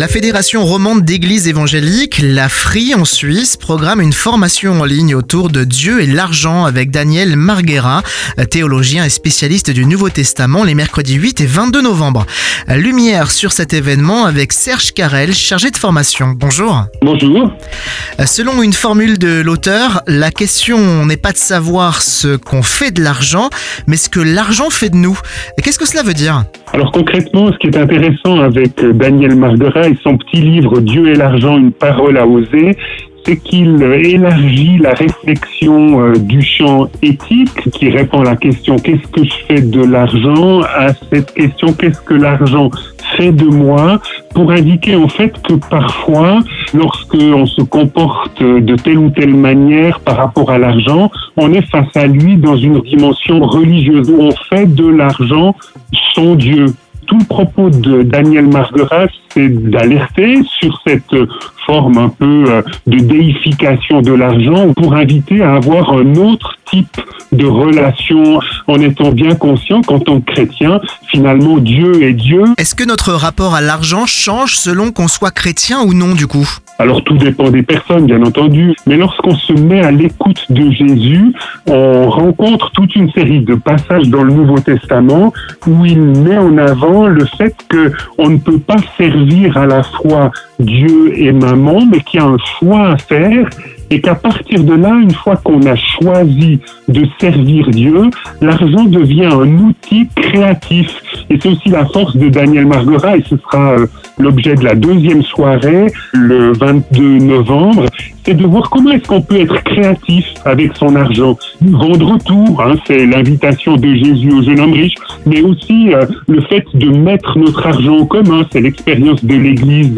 La Fédération romande d'églises évangéliques, la FRI en Suisse, programme une formation en ligne autour de Dieu et l'argent avec Daniel Marguera, théologien et spécialiste du Nouveau Testament, les mercredis 8 et 22 novembre. Lumière sur cet événement avec Serge Carrel, chargé de formation. Bonjour. Bonjour. Selon une formule de l'auteur, la question n'est pas de savoir ce qu'on fait de l'argent, mais ce que l'argent fait de nous. Qu'est-ce que cela veut dire? Alors concrètement, ce qui est intéressant avec Daniel Marguera, son petit livre Dieu et l'argent, une parole à oser, c'est qu'il élargit la réflexion euh, du champ éthique qui répond à la question qu'est-ce que je fais de l'argent à cette question qu'est-ce que l'argent fait de moi pour indiquer en fait que parfois lorsque on se comporte de telle ou telle manière par rapport à l'argent, on est face à lui dans une dimension religieuse. Où on fait de l'argent son Dieu. Tout le propos de Daniel Margueras, c'est d'alerter sur cette forme un peu euh, de déification de l'argent pour inviter à avoir un autre type de relation en étant bien conscient qu'en tant que chrétien, finalement, Dieu est Dieu. Est-ce que notre rapport à l'argent change selon qu'on soit chrétien ou non du coup? Alors tout dépend des personnes, bien entendu, mais lorsqu'on se met à l'écoute de Jésus, on rencontre toute une série de passages dans le Nouveau Testament où il met en avant le fait que on ne peut pas servir à la fois Dieu et maman, mais qu'il y a un choix à faire et qu'à partir de là, une fois qu'on a choisi de servir Dieu, l'argent devient un outil créatif. Et c'est aussi la force de Daniel Margora, et ce sera euh, l'objet de la deuxième soirée, le 22 novembre, c'est de voir comment est-ce qu'on peut être créatif avec son argent. Vendre tout, hein, c'est l'invitation de Jésus au jeune homme riche, mais aussi euh, le fait de mettre notre argent en commun, c'est l'expérience de l'Église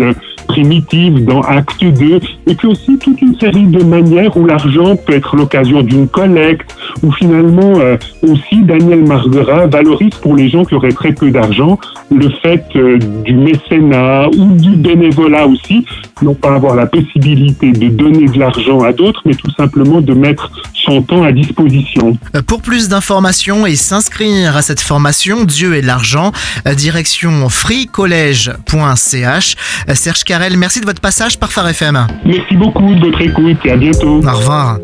primitive dans Acte 2, et puis aussi toute une série de manières où l'argent peut être l'occasion d'une collecte, où finalement euh, aussi Daniel Marguera valorise pour les gens qui auraient très peu d'argent le fait euh, du mécénat ou du bénévolat aussi, non pas avoir la possibilité de donner de l'argent à d'autres, mais tout simplement de mettre son temps à disposition. Euh, pour plus d'informations et s'inscrire à cette formation Dieu et l'argent, direction freecollege.ch. Serge Carrel, merci de votre passage par Phare FM. Merci beaucoup de votre écoute et à bientôt. Au revoir.